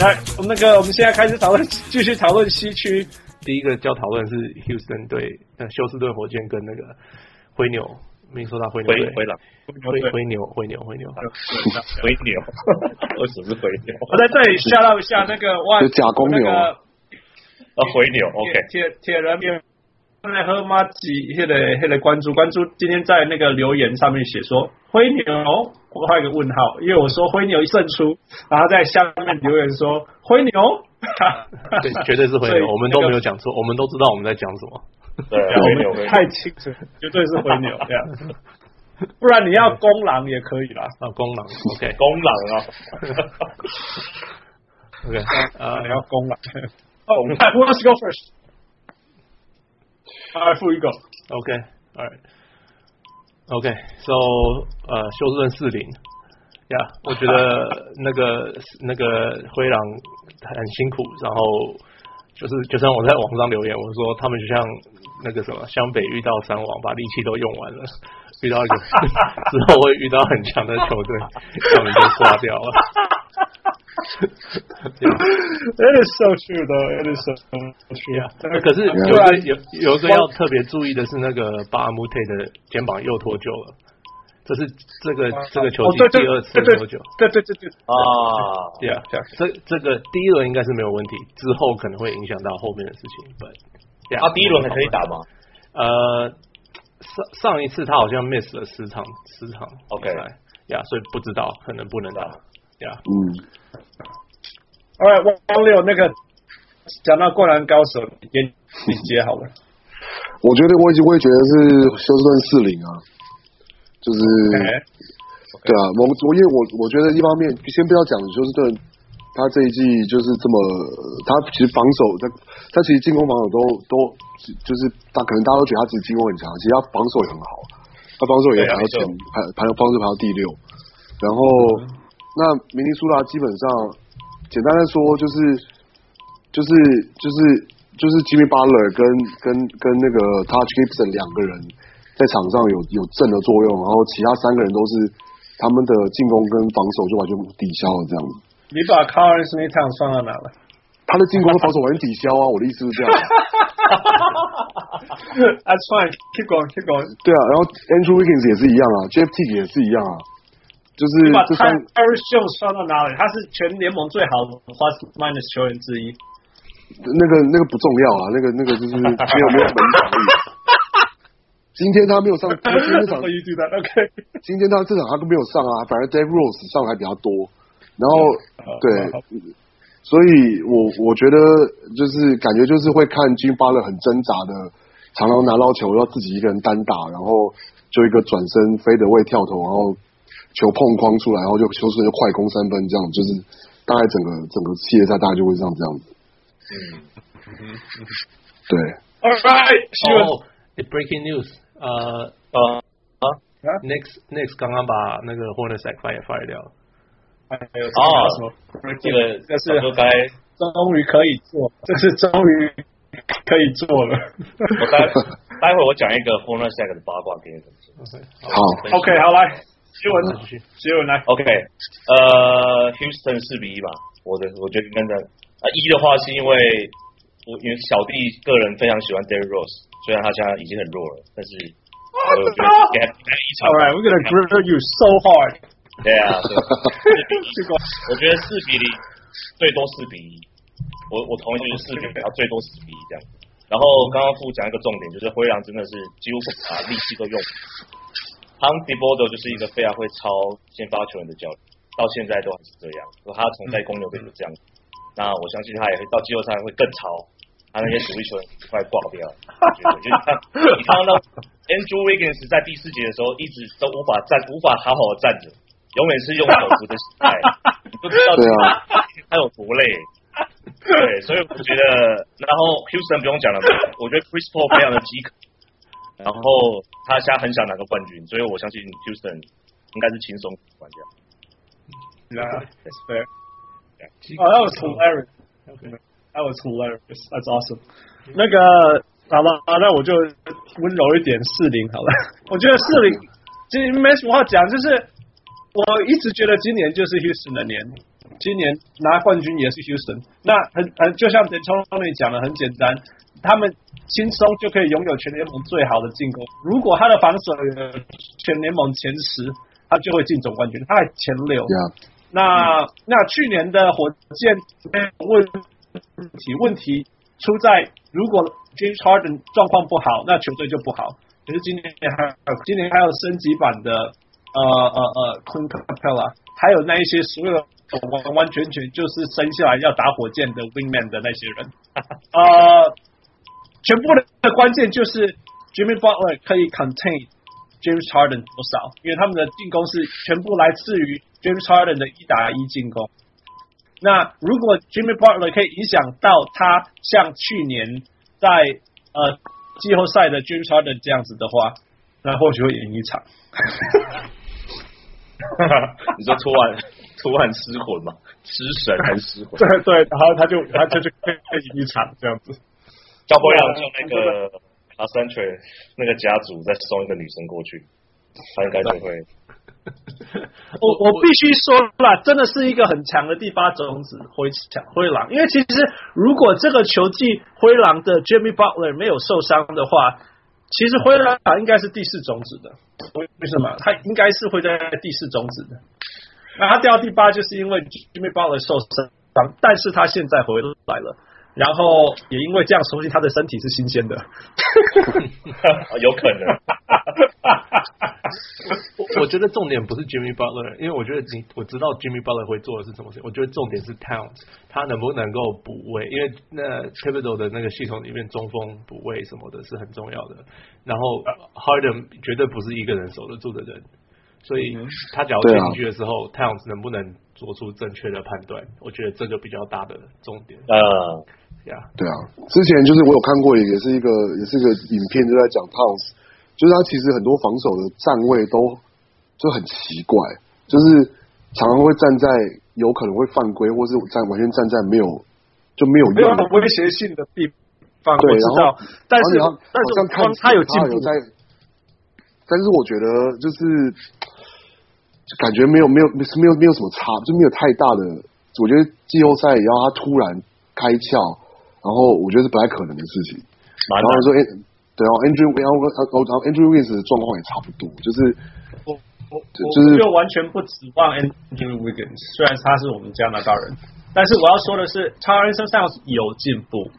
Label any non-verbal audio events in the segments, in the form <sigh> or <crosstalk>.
来，我们那个，我们现在开始讨论，继续讨论西区。第一个要讨论是 Houston 对呃休斯顿火箭跟那个灰牛，没说到灰牛灰灰狼，灰灰牛灰牛灰牛。灰牛，<laughs> 为什么是灰牛？我在这里 shout out 一下那个哇，假公牛。啊，灰牛，OK，铁铁人兵。来喝麻吉，现在现在关注关注，今天在那个留言上面写说灰牛，我画一个问号，因为我说灰牛一胜出，然后在下面留言说灰牛，<laughs> 对，绝对是灰牛，我们都没有讲错，我们都知道我们在讲什么，对，灰牛太清楚，绝对是灰牛 <laughs> 这样，不然你要公狼也可以啦，啊，公狼，OK，公狼啊，<laughs> OK，啊，你要公狼，哦，Who wants go first？All 二负一个。，OK，Right，OK，So，呃，休斯顿四零，呀，我觉得那个 <laughs> 那个灰狼很辛苦，然后就是就像我在网上留言，我说他们就像那个什么湘北遇到三王，把力气都用完了，<laughs> 遇到一个 <laughs> 之后会遇到很强的球队，他们就刷掉了。It is so true, though. It is so true. 可是有个有有一个要特别注意的是，那个巴姆特的肩膀又脱臼了。这是这个这个球季第二次脱臼。对对对对啊，对啊，这这个第一轮应该是没有问题，之后可能会影响到后面的事情。对，啊，第一轮还可以打吗？呃，上上一次他好像 miss 了十场十场。OK，呀，所以不知道可能不能打。呀，嗯。All right，汪六那个讲到灌篮高手，也你接好了。我觉得我已经会觉得是休斯顿四零啊，就是，okay. Okay. 对啊，我我因为我我觉得一方面先不要讲休斯顿，他这一季就是这么，他其实防守他他其实进攻防守都都就是他可能大家都觉得他自己进攻很强，其实他防守也很好，他防守也排到前排排防守排到第六，然后、嗯、那明尼苏达基本上。简单的说，就是就是就是就是 Jimmy Butler 跟跟跟那个 Taj Gibson 两个人在场上有有正的作用，然后其他三个人都是他们的进攻跟防守就完全抵消了这样子。你把 Karl-Anthony Towns 放到哪了？他的进攻和防守完全抵消啊！我的意思是这样。<laughs> That's fine. Keep going. Keep going. 对啊，然后 Andrew Wiggins 也是一样啊，Jeff Teague 也是一样啊。就是把 Tyus Jones 刷到哪里？他是全联盟最好的 plus minus 球员之一。那个那个不重要啊，那个那个就是没有没有门墙而已。今天他没有上，今天这场 OK。今天他这场他都没有上啊，反而 Dave Rose 上还比较多。然后对，所以我我觉得就是感觉就是会看 Jimmy Butler 很挣扎的，常常拿到球要自己一个人单打，然后就一个转身飞的位跳投，然后。球碰框出来，然后就休斯顿就快攻三分，这样就是大概整个整个系列赛大概就会像这样子。嗯嗯对。All right. Oh, the breaking news. 呃呃啊，Next Next 刚刚把那个 Hornacek fire fire 掉了。还有什么？这个这是终于可以做，这是终于可以做了。我待待会我讲一个 Hornacek 的八卦给你们。好，OK，好来。新闻，新闻来。OK，呃，Houston 四比一吧。我的，我觉得跟着啊一的话是因为我因为小弟个人非常喜欢 Derrick Rose，虽然他现在已经很弱了，但是我觉得给他给他一场。All right, we're gonna grill you so hard。对啊，对。<laughs> 我觉得四比零，最多四比一。我我同意就是四比零，然后最多四比一这样。然后刚刚副讲一个重点，就是灰狼真的是几乎把力气都用。Tom Thibodeau 就是一个非常会抄先发球员的教练，到现在都还是这样。他从在公牛队就这样，那我相信他也会到季后赛会更抄，他那些主力球员快挂掉。<laughs> 我觉得，就你看，你看到 Andrew Wiggins 在第四节的时候一直都无法站，无法好好的站着，永远是用手扶的心态，<laughs> 你不知道他有多累。对，所以我觉得，然后 Houston 不用讲了，我觉得 Chris Paul 非常的饥渴。然后他现在很想拿个冠军，所以我相信 Houston 应该是轻松冠军。Yeah, that's fair. Oh, that was hilarious. Okay, that was hilarious. That's awesome. 那个好了，那我就温柔一点，四零好了。我觉得四零其实没什么话讲，就是我一直觉得今年就是 Houston 的年，今年拿冠军也是 Houston。那很很就像 Tony 讲的很简单，他们轻松就可以拥有全联盟最好的进攻。如果他的防守有全联盟前十，他就会进总冠军，他在前六。Yeah. 那那去年的火箭问题问题出在，如果 James Harden 状况不好，那球队就不好。可是今年还有今年还有升级版的呃呃呃 Queen Capela，还有那一些所有完完全全就是生下来要打火箭的 Wingman 的那些人，<laughs> 呃，全部的关键就是 Jimmy Butler 可以 contain James Harden 多少，因为他们的进攻是全部来自于。James Harden 的一打一进攻，那如果 Jimmy Butler 可以影响到他像去年在呃季后赛的 James Harden 这样子的话，那或许会赢一场。<laughs> 你说突然突然失魂吗？失神还是失魂？对对，然后他就他就就可以赢一场这样子。要不要叫那个 Cassandra 那个家族再送一个女生过去，他应该就会。<laughs> 我我必须说了，真的是一个很强的第八种子灰强灰狼，因为其实如果这个球季灰狼的 Jimmy Butler 没有受伤的话，其实灰狼应该是第四种子的。为为什么？他应该是会在第四种子的。那他掉第八，就是因为 Jimmy Butler 受伤，但是他现在回来了。然后也因为这样，说明他的身体是新鲜的，<laughs> 有可能。我 <laughs> 我觉得重点不是 Jimmy Butler，因为我觉得你我知道 Jimmy Butler 会做的是什么事。我觉得重点是 Towns，他能不能够补位？因为那 Thibodeau 的那个系统里面中锋补位什么的是很重要的。然后 Harden 绝对不是一个人守得住的人。所以他只要进去的时候，Towns、能不能做出正确的判断？我觉得这个比较大的重点。呃，呀，对啊，之前就是我有看过，也是一个也是一个影片，就在讲 Towns，就是他其实很多防守的站位都就很奇怪，就是常常会站在有可能会犯规，或是站完全站在没有就没有用的威胁性的地方。对，然后但是好像看他有进步在，但是我觉得就是。感觉没有没有没有没有什么差，就没有太大的。我觉得季后赛然后他突然开窍，然后我觉得是不太可能的事情。然后说，哎，对啊，Andrew，然后然后 Andrew Wiggins 的状况也差不多，就是我我就是就完全不指望 Andrew Wiggins，虽然他是我们加拿大人，但是我要说的是，Karl-Anthony Towns 有进步。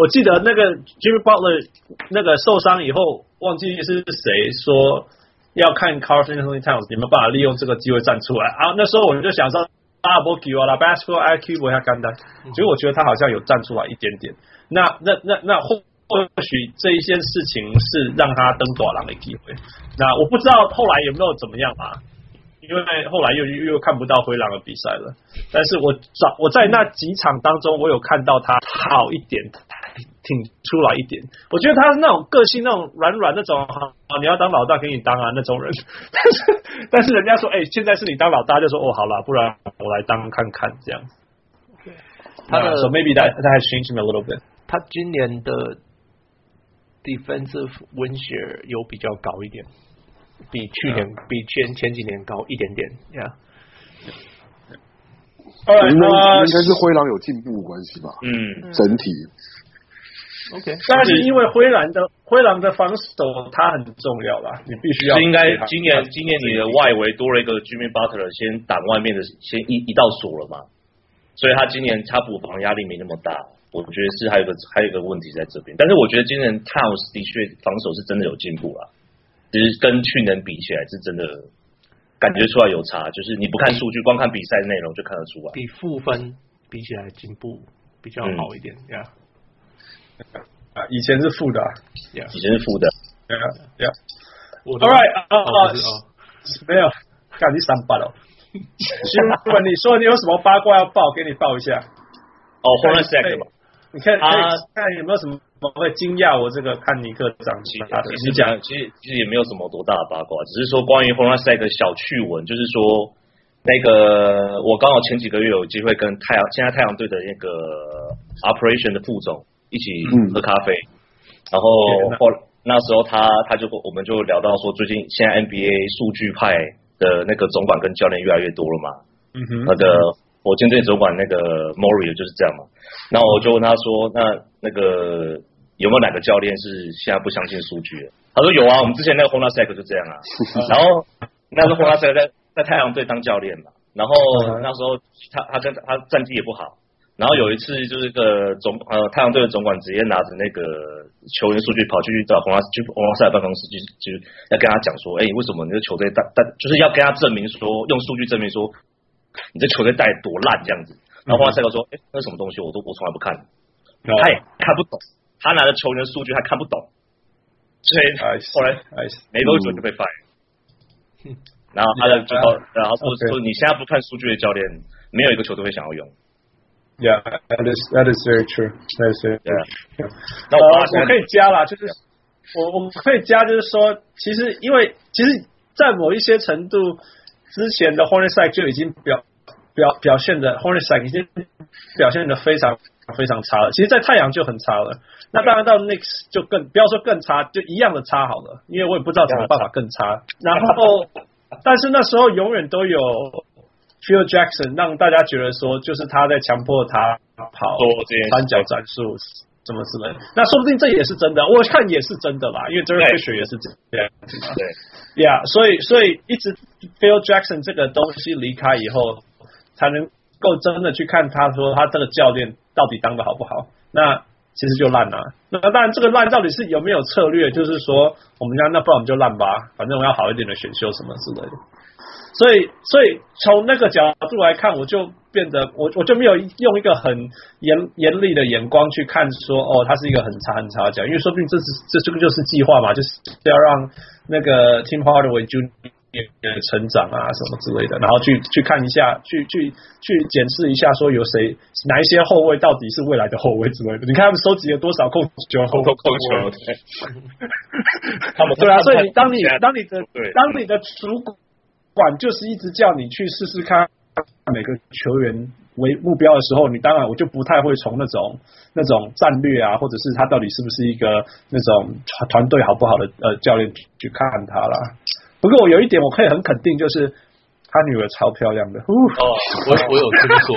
我记得那个 Jimmy Butler 那个受伤以后，忘记是谁说。要看 Karl-Anthony Towns 有没有办法利用这个机会站出来啊？那时候我们就想说，Double Q 啊，Basketball IQ 不要干单，所以我觉得他好像有站出来一点点。那那那那或或许这一件事情是让他登短廊的机会。那我不知道后来有没有怎么样啊？因为后来又又又看不到灰狼的比赛了。但是我找我在那几场当中，我有看到他好一点。挺出来一点，我觉得他是那种个性，那种软软那种啊，你要当老大给你当啊那种人。<laughs> 但是但是人家说，哎、欸，现在是你当老大，就说哦，好了，不然我来当看看这样。他的 so maybe that that has changed me a little bit。他今年的 defensive win share 有比较高一点，比去年、嗯、比前前几年高一点点，Yeah。应该应该是灰狼有进步关系吧？嗯，整体。OK，但是因为灰狼的灰狼的防守它很重要啦，你必须要。应该今年今年你的外围多了一个 Jimmy Butler 先挡外面的先一一道锁了嘛，所以他今年他补防压力没那么大。我觉得是还有个还有一个问题在这边，但是我觉得今年 Towns 的确防守是真的有进步啦，其实跟去年比起来是真的。感觉出来有差，就是你不看数据，光看比赛内容就看得出来。比负分比起来进步比较好一点，呀、嗯。啊，以前是负的、啊，以前是负的。对呀。All right，啊啊，没有，看你三八了。<laughs> 询问你说你有什么八卦要报，给你报一下。哦吧。你看啊，看有没有什么会惊讶我这个看尼克长期他的？其实讲，其实其实也没有什么多大的八卦，只是说关于 Hornacek 的小趣闻，就是说那个我刚好前几个月有机会跟太阳现在太阳队的那个 Operation 的副总一起喝咖啡，嗯、然后后那时候他他就我们就聊到说，最近现在 NBA 数据派的那个总管跟教练越来越多了嘛，嗯哼，那个。火箭队总管那个 Maury 就是这样嘛。然后我就问他说，那那个有没有哪个教练是现在不相信数据的？他说有啊，我们之前那个 Hornacek 就这样啊。<laughs> 然后那时候 Hornacek 在在太阳队当教练嘛，然后那时候他他跟他战绩也不好。然后有一次，就是个总呃太阳队的总管直接拿着那个球员数据跑去找洪拉去洪拉塞办公室，就就要跟他讲说，哎，为什么你的球队带带，就是要跟他证明说，用数据证明说你这球队带多烂这样子。然后洪拉塞说，哎，那什么东西，我都我从来不看，他也看不懂，他拿着球员数据他看不懂，所以后来没多久就被 fire。然后他的最 <laughs> 后，然后说说你现在不看数据的教练，没有一个球队会想要用。Yeah, that is that is very true. That is very true. 那我我可以加啦，就是我我可以加，就是说，其实因为其实，在某一些程度之前的 Hornacek 就已经表表表现的 Hornacek 已经表现的非常非常差了。其实，在太阳就很差了。那当然到 Knicks 就更不要说更差，就一样的差好了。因为我也不知道怎么办法更差。然后，但是那时候永远都有。Phil Jackson 让大家觉得说，就是他在强迫他跑三角战术，什么之类。那说不定这也是真的，我看也是真的啦，因为 Derek Fisher 也是这样子嘛。对呀，所以所以一直 Phil Jackson 这个东西离开以后，才能够真的去看他说他这个教练到底当的好不好。那其实就烂了。那当然这个烂到底是有没有策略？就是说我们家那不然我们就烂吧，反正我要好一点的选秀什么之类的。所以，所以从那个角度来看，我就变得我我就没有用一个很严严厉的眼光去看说，哦，他是一个很差很差的奖，因为说不定这是这这个就是计划嘛，就是要让那个 Tim Hardaway Jr. 成长啊什么之类的，然后去去看一下，去去去检视一下，说有谁哪一些后卫到底是未来的后卫之类的。你看他们收集了多少控球后控球？<laughs> 他们对啊，所以你当你当你的当你的主管。管就是一直叫你去试试看每个球员为目标的时候，你当然我就不太会从那种那种战略啊，或者是他到底是不是一个那种团队好不好的呃教练去看他啦。不过我有一点我可以很肯定，就是他女儿超漂亮的。哦，我 <laughs> 我有听说，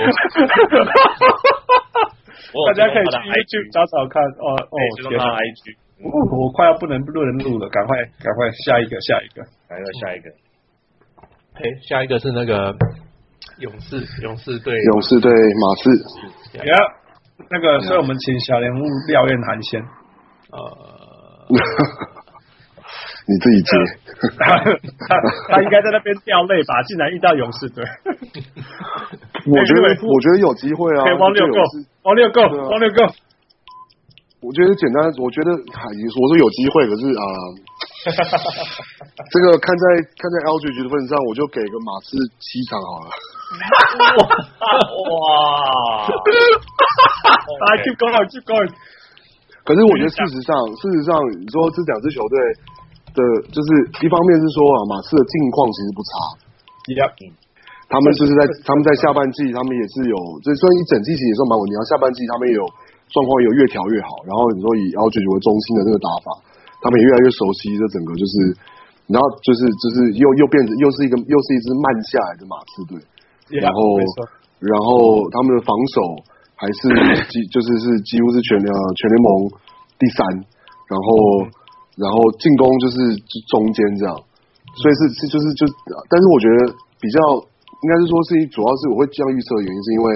大家可以去 IG 找找看。哦哦，天哪，IG，我快要不能不能录了，赶快赶快下一个下一个，赶快下一个。嘿，下一个是那个勇士，勇士队，勇士队马刺。呀，那个，所以我们请小人物廖燕涵先。呃，<laughs> 你自己接。<laughs> 他他应该在那边掉泪吧？竟然遇到勇士队。我觉得，<laughs> 我觉得有机会啊。王六 go，王六 go，王六 go。我觉得简单，我觉得还我说有机会，可是啊。<laughs> 这个看在看在 Aldridge 的份上，我就给个马刺七场好了。哇！来，keep going，keep going。可是我觉得事实上，事实上，你说这两支球队的，就是一方面是说啊，马刺的近况其实不差。Yep. 他们就是在他们在下半季，他们也是有，这算一整季其实也算蛮稳定。然后下半季他们也有状况有越调越好。然后你说以 Aldridge 为中心的这个打法。他们也越来越熟悉这整个，就是，然后就是就是又又变成又是一个又是一支慢下来的马刺队然后然后他们的防守还是几就是是几乎是全呃全联盟第三，然后然后进攻就是中间这样，所以是是就是就，但是我觉得比较应该是说是一主要是我会这样预测的原因是因为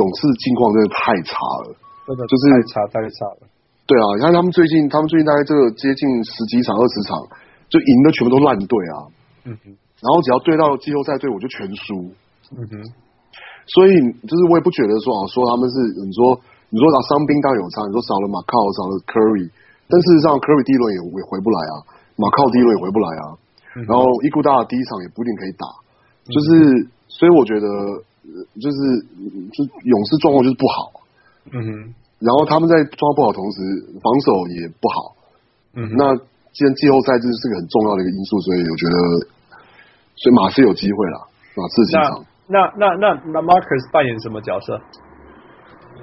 勇士近况真的太差了，真的就是太差太差了。对啊，你看他们最近，他们最近大概这个接近十几场、二十场，就赢的全部都烂队啊。嗯哼。然后只要对到季后赛队，我就全输。嗯哼。所以就是我也不觉得说啊，说他们是你说你说打伤兵当然有差，你说少了马靠，少了 Curry，但事实上 Curry 第一轮也也回不来啊，马靠第一轮也回不来啊。嗯、然后伊古达第一场也不一定可以打，嗯、就是所以我觉得就是就勇士状况就是不好。嗯哼。然后他们在状况不好，同时防守也不好。嗯，那既然季后赛这是个很重要的一个因素，所以我觉得，所以马刺有机会了。马刺进场。那那那那 Marcus 扮演什么角色？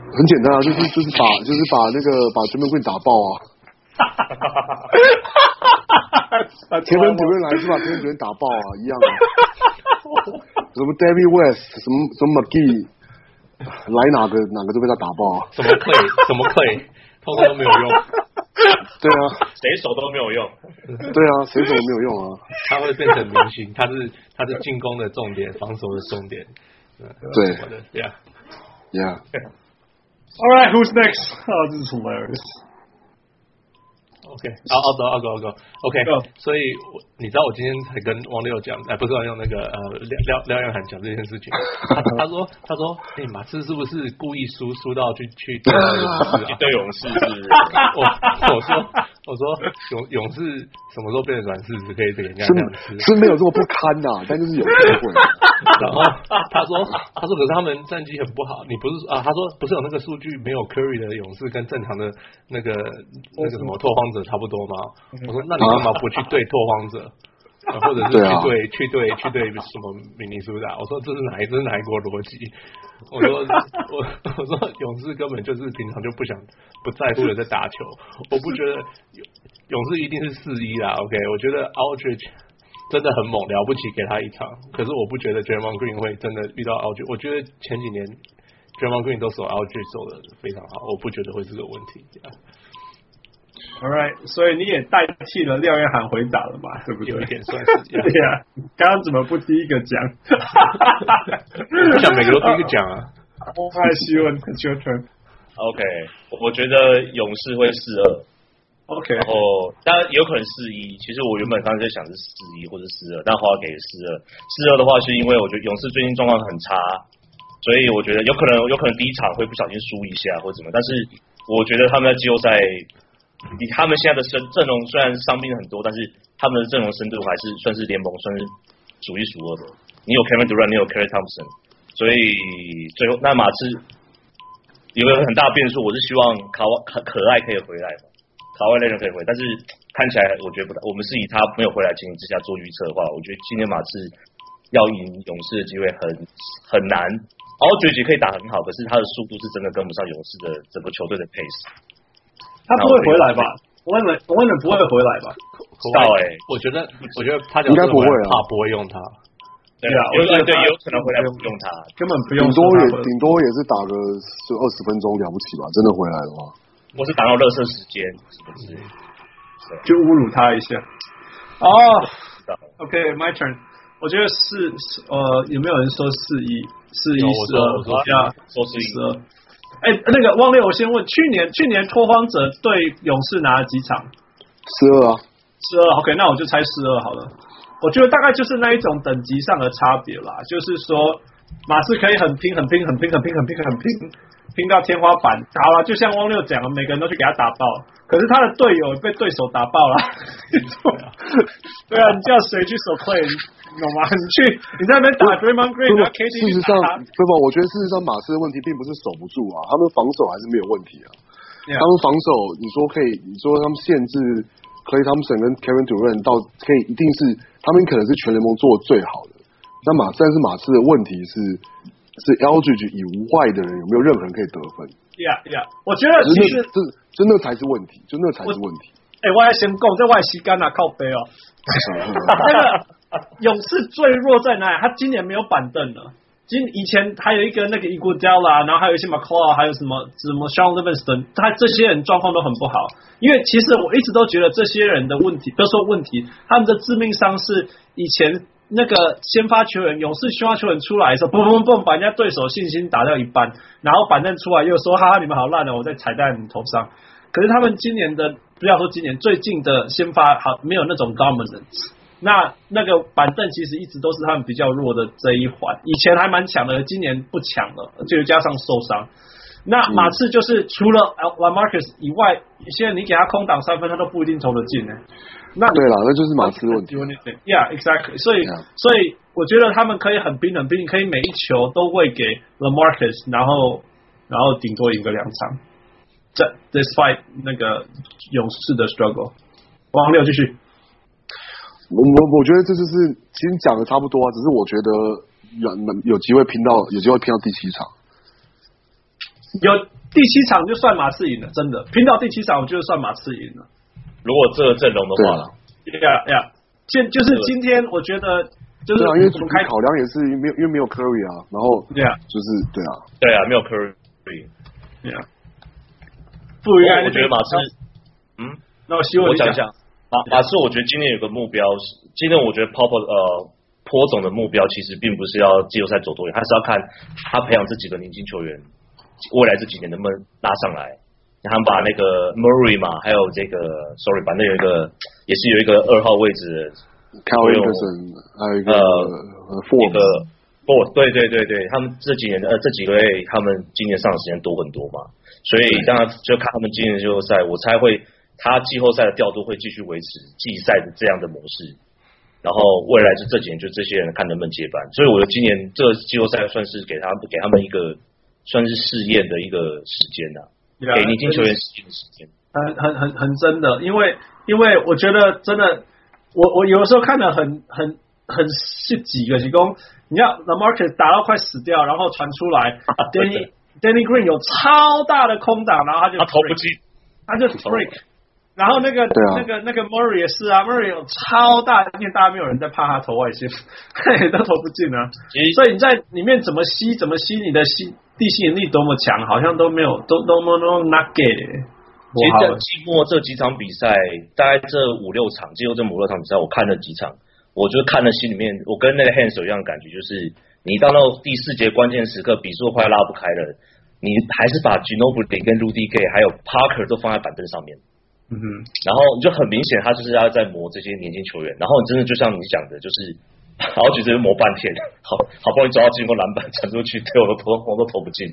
很简单啊，就是就是把 <laughs> 就是把那个把全面棍打爆啊！哈哈哈哈哈哈！前面主任来是吧？前面主任打爆啊，一样的。<laughs> 什么 David West，什么什么 McGee，<laughs> 来哪个哪个都被他打爆啊？什么 play <laughs> 什么 play，通通都没有用。对啊，谁守都没有用。对啊，谁守都没有用啊。他会变成明星，他是他是进攻的重点，防守的重点。对，Yeah，Yeah。All right, who's next? Oh, this is hilarious. OK，好，好走，好走，好走。OK，所以我你知道我今天才跟王六讲，哎，不是王六那个呃廖廖廖彦涵讲这件事情。他 <laughs> 他说他说，哎，马刺是不是故意输输到去去对勇士？是不是？<laughs> 我我说我说勇勇士什么时候变成软柿子可以给人家这样吃？是没有这么不堪呐，<laughs> 但就是有机会。然后他说他说可是他们战绩很不好，你不是啊？他说不是有那个数据没有 Curry 的勇士跟正常的那个那个什么拓荒者。差不多吗？我说，那你干嘛不去对拓荒者，<laughs> 或者是去对、啊、去对去对什么明尼苏达？我说这是哪一这是哪一国逻辑？我说我 <laughs> 我说勇士根本就是平常就不想不在乎的在打球，我不觉得勇勇士一定是四一啦。OK，我觉得 Aldridge <laughs> 真的很猛，了不起，给他一场。可是我不觉得 Draymond Green 会真的遇到 Aldridge。我觉得前几年 Draymond Green 都守 Aldridge 守的非常好，我不觉得会是个问题。All right，所以你也代替了廖彦涵回答了嘛？对不对？有一点算是这样。<laughs> 对呀，刚刚怎么不第一个讲？<laughs> 我想每个都第一个讲啊。太希望 It's your turn。OK，我觉得勇士会四二。OK，然后当然有可能四一。其实我原本刚才在想是四一或者四二，但华给四二。四二的话是因为我觉得勇士最近状况很差，所以我觉得有可能有可能第一场会不小心输一下或者怎么，但是我觉得他们在季后赛。以他们现在的阵阵容，虽然伤病很多，但是他们的阵容深度还是算是联盟算是数一数二的。你有 Kevin Durant，你有 Klay Thompson，所以最后那马刺有个很大的变数，我是希望卡哇可可爱可以回来嘛，卡哇伊人可以回，但是看起来我觉得不大。我们是以他没有回来情形之下做预测的话，我觉得今天马刺要赢勇士的机会很很难。Aldridge 可以打很好，可是他的速度是真的跟不上勇士的整个球队的 pace。他不会回来吧？我问了，我问了，不会回来吧？知道哎，我觉得，我觉得他应该不会啊，怕不会用他。对啊，有对有可能回来不用他，根本不用。顶多也顶多也是打个就二十分钟了不起吧？真的回来的话，我是打到热身时间，就侮辱他一下。哦，OK，my turn。我觉得四呃，有没有人说四一四一四二？我说四一四二。哎，那个汪六，我先问，去年去年拓荒者对勇士拿了几场？十二啊，十二。OK，那我就猜十二好了。我觉得大概就是那一种等级上的差别啦，就是说马刺可以很拼、很拼、很拼、很拼、很拼、很拼，拼到天花板。好了，就像汪六讲的，每个人都去给他打爆，可是他的队友被对手打爆了。<laughs> 对啊，你叫谁去守 Klay？懂吗？你去，你在那边打 Draymond Green，事实上，对吧？我觉得事实上，马刺的问题并不是守不住啊，他们防守还是没有问题啊。Yeah. 他们防守，你说可以，你说他们限制 Clay Thompson 跟 Kevin Durant 到可以，一定是他们可能是全联盟做的最好的。那马，但是马刺的问题是，是 Aldridge 以外的人有没有任何人可以得分？？Yeah, yeah，，我觉得其实这真的才是问题，就那才是问题。哎、欸，我还先讲，在外西干啊，靠背哦。<laughs> 那个。勇士最弱在哪里？他今年没有板凳了。今以前还有一个那个伊古迪拉，然后还有一些马克尔，还有什么什么 Shaun Livingston，他这些人状况都很不好。因为其实我一直都觉得这些人的问题，不要说问题，他们的致命伤是以前那个先发球员，勇士先发球员出来的时候，嘣嘣嘣，把人家对手信心打掉一半，然后板凳出来又说哈哈，你们好烂哦，我在踩在你们头上。可是他们今年的，不要说今年最近的先发好没有那种 dominance。那那个板凳其实一直都是他们比较弱的这一环，以前还蛮强的，今年不强了，就加上受伤。那马刺就是除了 LaMarcus 以外，现在你给他空档三分，他都不一定投得进呢。那对了，那就是马刺问题。Yeah，exactly。所以 Yeah. 所以我觉得他们可以很冰冷，冰可以每一球都会给 LaMarcus，然后然后顶多赢个两场。这 despite 那个勇士的 struggle。王六继续。我我我觉得这就是其实讲的差不多啊，只是我觉得有有机会拼到有机会拼到第七场，有第七场就算马刺赢了，真的拼到第七场，我觉得算马刺赢了。如果这个阵容的话，呀呀，现就是今天，我觉得就是啊，因为主开考量也是没有，因为没有 Curry 啊，然后对啊，就是对啊，对啊，没有 Curry，对啊，不应该。我觉得马刺，嗯，那我希望我讲一下，马马刺，我觉得今年有个目标是，今天我觉得 Pop 呃。坡总的目标其实并不是要季后赛走多远，他是要看他培养这几个年轻球员，未来这几年能不能拉上来。他们把那个 Murray 嘛，还有这个 Sorry，反正有一个也是有一个二号位置的还有一个呃一个 Four，对对对对，他们这几年呃这几个月他们今年上的时间多很多嘛，所以当然就看他们今年季后赛，我猜会他季后赛的调度会继续维持季赛的这样的模式。然后未来就这几年，就这些人看能不能接班。所以我觉得今年这个季后赛算是给他们给他们一个算是试验的一个时间呐、啊，啊、给年轻球员试验的时间。很很很很真的，因为因为我觉得真的，我我有的时候看的很很很是几个进攻，你要 LaMarcus 打到快死掉，然后传出来、啊、Danny Danny Green 有超大的空档，然后他就他投不进，他就 freak。然后那个、啊、那个那个 Murray 也是啊，Murray 有超大，因为大家没有人在怕他投外线，<laughs> 都投不进啊。所以你在里面怎么吸，怎么吸，你的吸地吸引力多么强，好像都没有，都都都 not get。其实在季末这几场比赛，大概这五六场，季后这五六场比赛，我看了几场，我就看了心里面，我跟那个 Hans 一样的感觉，就是你到那第四节关键时刻，比数快拉不开了，你还是把 Ginobili 跟 Rudy Gay 还有 Parker 都放在板凳上面。嗯哼，然后你就很明显，他就是要在磨这些年轻球员。然后你真的就像你讲的，就是好几次磨半天，好好不容易抓到进攻篮板传出去，对我都投我都投不进。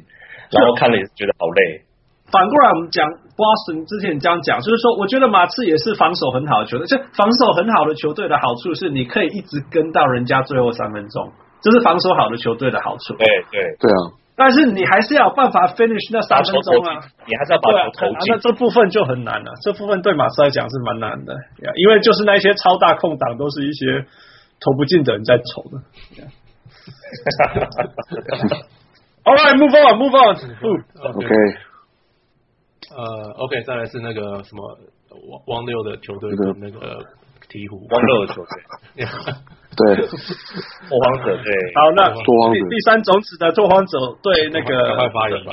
然后看了也是觉得好累。反过来我们讲 Boston 之前这样讲，就是说我觉得马刺也是防守很好的球队。这防守很好的球队的好处是，你可以一直跟到人家最后三分钟，这是防守好的球队的好处。对对对啊。但是你还是要有办法 finish 那三分钟啊！你还是要把球投进。那这部分就很难了，这部分对马刺来讲是蛮难的，因为就是那些超大空档都是一些投不进的人在投的。<laughs> All right, move on, move on. OK。呃，OK，再来是那个什么汪汪六的球队的那个。鹈鹕，汪六的球队，对，拓荒者对。好，那第第三种子的拓荒者对那个快发言吧。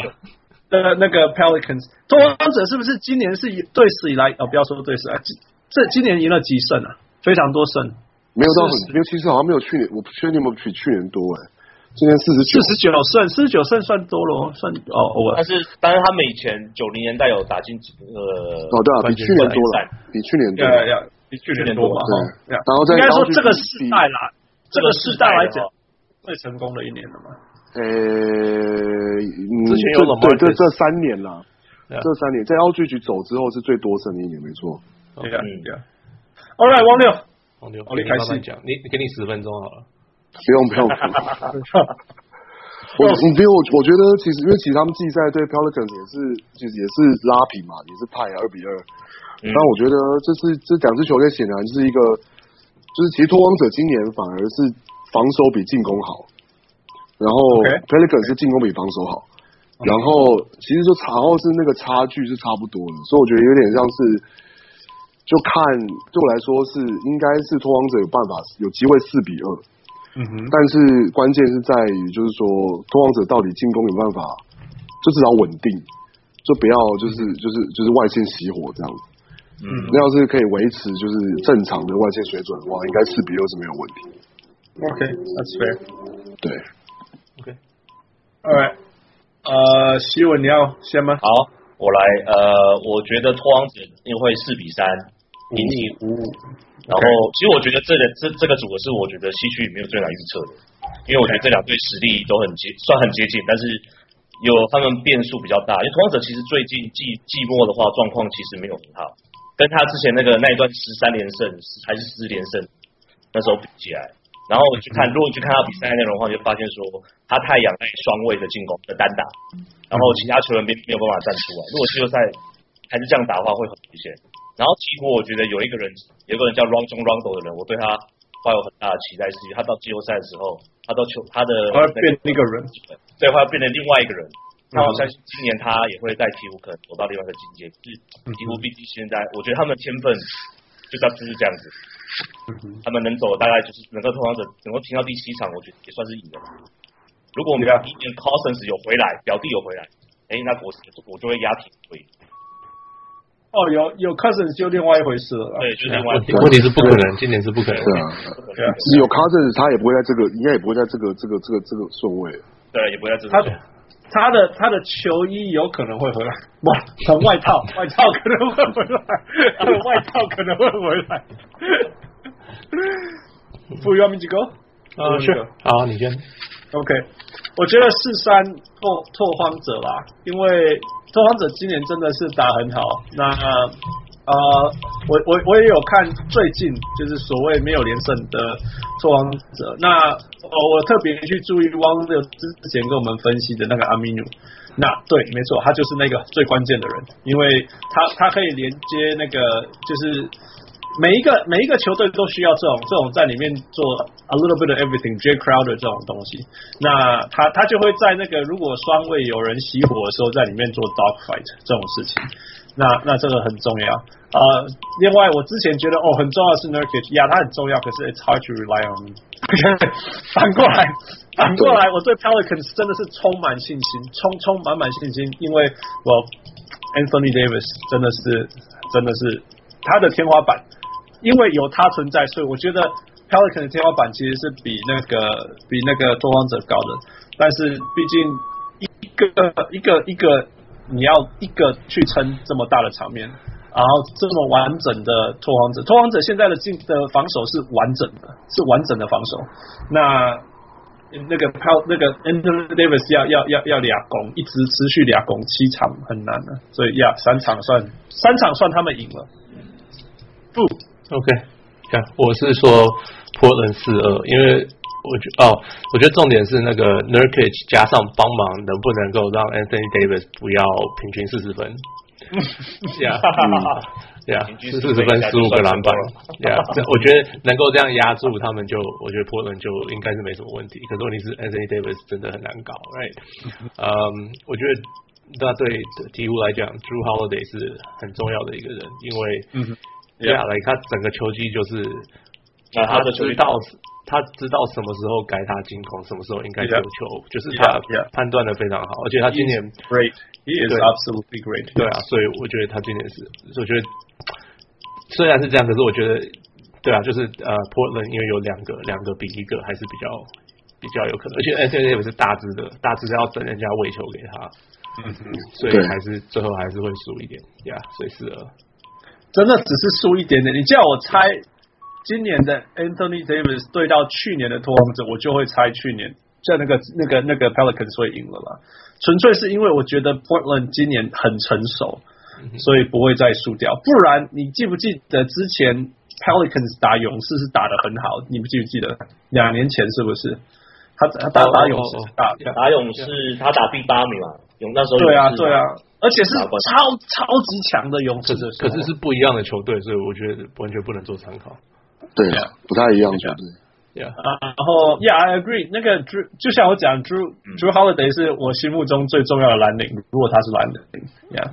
呃，那个 Pelicans，拓荒者是不是今年是队史以来哦，不要说队史啊，这今年赢了几胜啊？非常多胜，没有到很，因为其实好像没有去年，我不确定有没有比去年多哎。今年四十九，四十九胜，四十九胜算多了，算哦，我但是但是他们以前九零年代有打进呃，哦对啊，比去年多了，比去年多。比去年多嘛？对，然后再应该说这个世代啦，这个世代来讲最成功的一年了嘛。呃，之前有对对，这三年啦，这三年在 Aldridge 走之后是最多胜的一年，没错。对啊，对啊。All right，王六，王六，我开始讲，你给你十分钟好了。不用不用。<laughs> 我因为我，我觉得其实因为其实他们季赛对 Pelicans 也是，其实也是拉平嘛，也是派二比二。但我觉得这是这两支球队显然是一个，就是其实拓荒者今年反而是防守比进攻好，然后 Pelicans 是进攻比防守好，然后其实就然后是那个差距是差不多的，所以我觉得有点像是，就看对我来说是应该是拓荒者有办法有机会四比二，嗯哼，但是关键是在于就是说拓荒者到底进攻有办法，就至少稳定，就不要就是就是就是外线熄火这样子。嗯，那要是可以维持就是正常的外线水准的话，应该四比六是没有问题。OK，that's fair。对，OK，All right。呃，希文你要先吗？好，我来。呃，我觉得拓荒者因为四比三赢你五五。然后，其实我觉得这个这这个组合是我觉得西区里面最难预测的，因为我觉得这两队实力都很接，算很接近，但是有他们变数比较大。因为拓荒者其实最近季季末的话状况其实没有很好。跟他之前那个那一段十三连胜还是十四连胜那时候比起来，然后我去看，如果你去看他比赛内容的话，就发现说他太仰赖双位的进攻的单打，然后其他球员没没有办法站出来。如果季后赛还是这样打的话，会很危险。然后几乎我觉得有一个人，有一个人叫 Rajon Rondo 的人，我对他抱有很大的期待，是他到季后赛的时候，他到球他的他会变那个人，对，他要变成另外一个人。那我相信今年他也会在鹈鹕可能走到另外一个境界。是鹈鹕毕竟现在，我觉得他们的天分就是要就是这样子，他们能走大概就是能够拓荒者能够拼到第七场，我觉得也算是赢了。如果我们明年 Cousins 有回来，表弟有回来，哎，那我我就会压挺会。哦，有有 Cousins 就另外一回事了。对，就另外一回事。问题是不可能，今年是不可能。对啊，对啊，有 Cousins 他也不会在这个，应该也不会在这个这个这个这个顺位。对，也不会在这个。他他的他的球衣有可能会回来，哇，他外套 <laughs> 外套可能会回来，他的外套可能会回来。<laughs> 不要命几个？啊，是。好，你先。OK，我觉得四三拓拓荒者吧，因为。拓荒者今年真的是打很好，那呃，我我我也有看最近就是所谓没有连胜的拓荒者，那呃我特别去注意汪六之前跟我们分析的那个阿米努，那对，没错，他就是那个最关键的人，因为他他可以连接那个就是。每一个每一个球队都需要这种这种在里面做 a little bit of everything Jay Crowder 这种东西，那他他就会在那个如果双位有人熄火的时候，在里面做 dog fight 这种事情，那那这个很重要。呃，另外我之前觉得哦很重要的是 Nurkic，呀他很重要，可是 it's hard to rely on me。<laughs> 反过来反过来，我对 Pelicans 真的是充满信心，充充满满信心，因为我 Anthony Davis 真的是真的是他的天花板。因为有他存在，所以我觉得 Pelican 的天花板其实是比那个比那个拓荒者高的。但是毕竟一个一个一个你要一个去撑这么大的场面，然后这么完整的拓荒者，拓荒者现在的进的防守是完整的，是完整的防守。那那个 Pel 那个 Anthony Davis 要要要要俩攻，一直持续俩攻七场很难的，所以呀三场算三场算他们赢了。不。OK，看我是说，Poel 四二，因为我觉哦，我觉得重点是那个 Nurkic 加上帮忙，能不能够让 Anthony Davis 不要平均四十分？<laughs> 呀，呀，四十分十五个篮板，呀，我觉得能够这样压住他们就，就我觉得波人就应该是没什么问题。可是问题是 Anthony Davis 真的很难搞，Right？<laughs> 嗯、um,，我觉得那对鹈鹕来讲，Drew Holiday 是很重要的一个人，因为。对啊，来，他整个球技就是，那他的知道他知道什么时候该他进攻，什么时候应该丢球，就是他判断的非常好，而且他今年 great，he is absolutely great。对啊，所以我觉得他今年是，我觉得虽然是这样，可是我觉得，对啊，就是呃，Portland 因为有两个，两个比一个还是比较比较有可能，而且 NBA 也是大只的，大只要等人家喂球给他，嗯嗯，所以还是最后还是会输一点，呀，所以是呃。真的只是输一点点。你叫我猜今年的 Anthony Davis 对到去年的拓荒者，我就会猜去年在那个那个那个 Pelicans 会赢了啦。纯粹是因为我觉得 Portland 今年很成熟，所以不会再输掉。不然你记不记得之前 Pelicans 打勇士是打的很好？你不记不记得两年前是不是？他他打打勇士打打勇士，他打第八名嘛？勇那时候对啊对啊。而且是超超级强的勇士，可是是不一样的球队，所以我觉得完全不能做参考。对呀，不太一样球队。Yeah，然后 Yeah，I agree。那个 Drew 就像我讲，Drew Drew Holiday 是我心目中最重要的蓝领。如果他是蓝领，Yeah，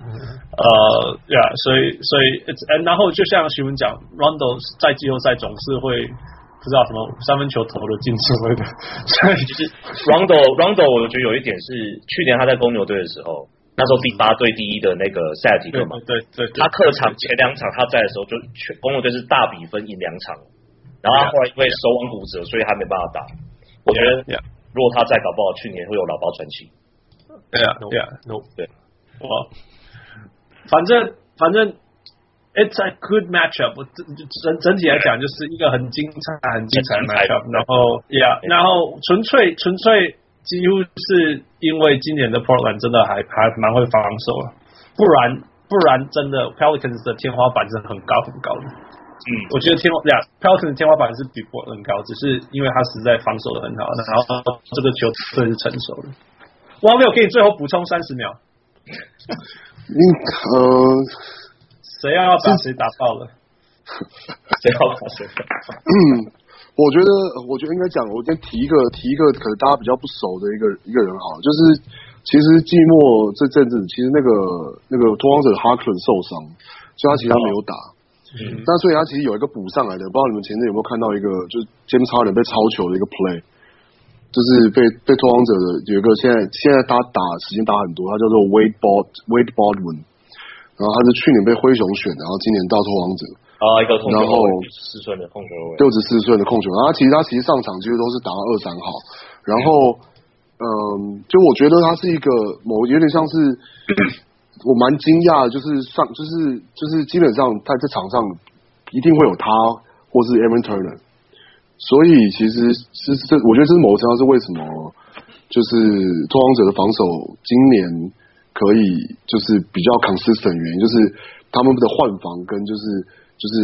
呃，Yeah，所以所以，然后就像徐文讲，Rondo 在季后赛总是会不知道什么三分球投的进之类的。所以就是 Rondo Rondo，我觉得有一点是去年他在公牛队的时候。那时候第八对第一的那个赛季克嘛，对对，他客场前两场他在的时候就全公牛队是大比分赢两场，然后他后来因为手腕骨折，所以他没办法打。我觉得如果他再搞不好，去年会有老包传奇。对啊，对。啊，no，对，我反正反正 it's a good matchup，整整整体来讲就是一个很精彩很精彩的 matchup，然后 yeah，然后纯粹纯粹。几乎是因为今年的 Portland 真的还还蛮会防守了，不然不然真的 Pelicans 的天花板是很高很高的。嗯，我觉得天花呀 Pelicans 的天花板是比 Portland 高，只是因为他实在防守的很好，然后这个球队是成熟的。我没有给你最后补充三十秒。你，呃，谁要 <laughs> 要把谁打爆了？谁要把谁？嗯。我觉得，我觉得应该讲，我先提一个，提一个可能大家比较不熟的一个一个人哈，就是其实季末这阵子，其实那个那个拓荒者 Harkless 受伤，所以他其实他没有打。嗯，那所以他其实有一个补上来的，不知道你们前阵有没有看到一个，就是 James Harden 被超球的一个 play，就是被被拓荒者的有一个现在现在他打时间打很多，他叫做 Wade Bald Wade Baldwin，然后他是去年被灰熊选的，然后今年到拓荒者。啊，一个控球，然后四寸的控球位，六十四寸的控球，然后他其实他其实上场几乎都是打到二三号，然后嗯，就我觉得他是一个某有点像是 <clears throat> 我蛮惊讶的，就是上就是就是基本上他在场上一定会有他或是 Evan Turner，所以其实是这我觉得这是某程度上是为什么就是拓荒者的防守今年可以就是比较 consistent 原因，就是他们的换防跟就是。就是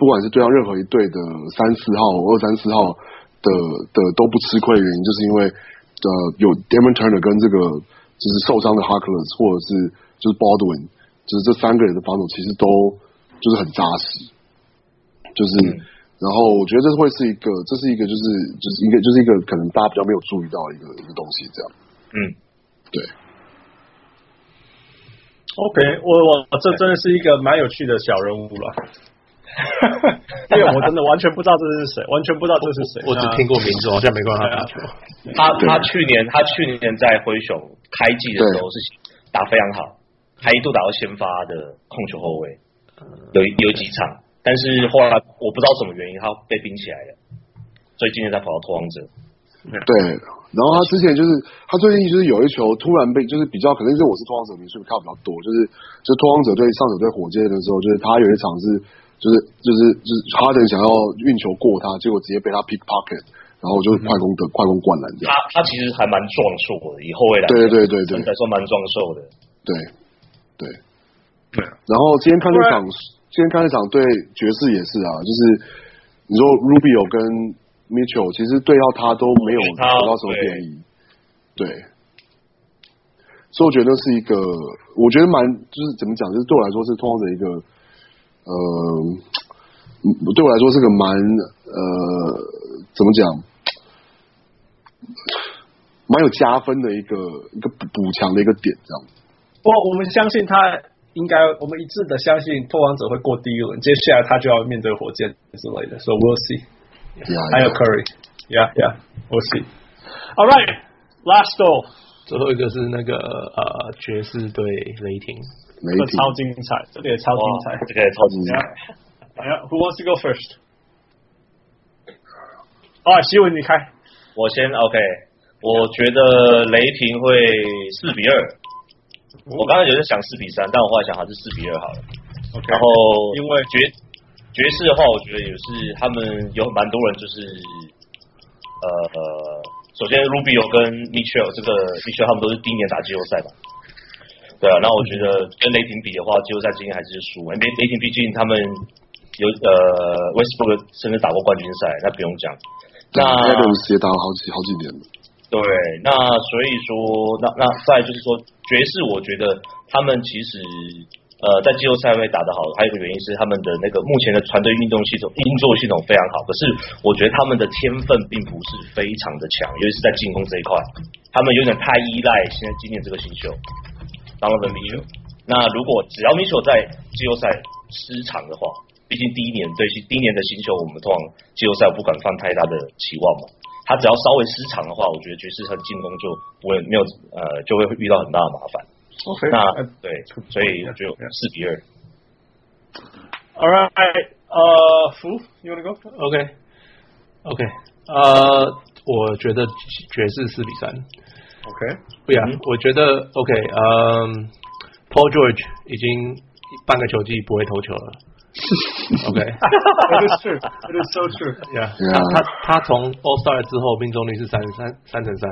不管是对上任何一队的三四号、二三四号的的都不吃亏的原因，就是因为呃有 Devin Turner 跟这个就是受伤的 Harkless 或者是就是 Baldwin，就是这三个人的防守其实都就是很扎实，就是、嗯、然后我觉得这会是一个这是一个就是就是一个就是一个可能大家比较没有注意到的一个一个东西，这样，嗯，对。OK，我我这真的是一个蛮有趣的小人物了，<laughs> 因为我真的完全不知道这是谁，完全不知道这是谁，我只听过名字，好像没看过他打球。他他去年他去年在灰熊开季的时候是打非常好，还一度打到先发的控球后卫，有有几场，但是后来我不知道什么原因他被冰起来了，所以今年才跑到拓荒者。对。然后他之前就是，他最近就是有一球突然被，就是比较可能是我是拓荒者迷，所以看比较多，就是就拓荒者对上手对火箭的时候，就是他有一场是，就是就是就是哈登想要运球过他，结果直接被他 pickpocket，然后就是快攻的、嗯、快攻灌篮这样。他他其实还蛮壮硕的，以后卫来对对对对，应该说蛮壮硕的。对对对。然后今天看这场，今天看这场对爵士也是啊，就是你说 Rubio 跟。Mitchell 其实对到他都没有得到什么便宜，对，所以我觉得是一个，我觉得蛮就是怎么讲，就是对我来说是通常的一个，呃，对我来说是个蛮呃，怎么讲，蛮有加分的一个一个补强的一个点，这样。不，我们相信他应该，我们一致的相信拓荒者会过第一轮，接下来他就要面对火箭之类的，所以 we'll see。还有 Curry，Yeah Yeah，We'll see。All right，Last goal，最后一个是那个呃爵士对雷霆，雷霆超精彩，这个也超精彩，这个也超精彩。哎呀，Who wants to go first？啊，希文你开，我先 OK。我觉得雷霆会四比二。我刚才有点想四比三，但我后来想还是四比二好了。OK，然后因为爵。爵士的话，我觉得也是，他们有蛮多人就是，呃呃，首先 Rubio 跟 Mitchell 这个 Mitchell 他们都是第一年打季后赛嘛，对啊，那我觉得跟雷霆比的话，季后赛今天还是输，因为雷霆毕竟他们有呃 Westbrook 甚至打过冠军赛，那不用讲，那那个也打了好几好几年了，对，那所以说，那那再就是说爵士，我觉得他们其实。呃，在季后赛会打得好，还有一个原因是他们的那个目前的团队运动系统运作系统非常好。可是我觉得他们的天分并不是非常的强，尤其是在进攻这一块，他们有点太依赖现在今年这个新秀，当了的米球。那如果只要米球在季后赛失常的话，毕竟第一年对第一年的新秀，我们通常季后赛不敢放太大的期望嘛。他只要稍微失常的话，我觉得爵士和进攻就不会没有呃就会遇到很大的麻烦。Okay. 那对，所以就四比二。All right，呃，福，you wanna go？OK，OK，呃，我觉得爵士四比三。OK，不呀，我觉得 OK，嗯，Paul George 已经半个球季不会投球了。OK，It is true，It is so true。Yeah，他他他从 All Star 之后命中率是三三三成三。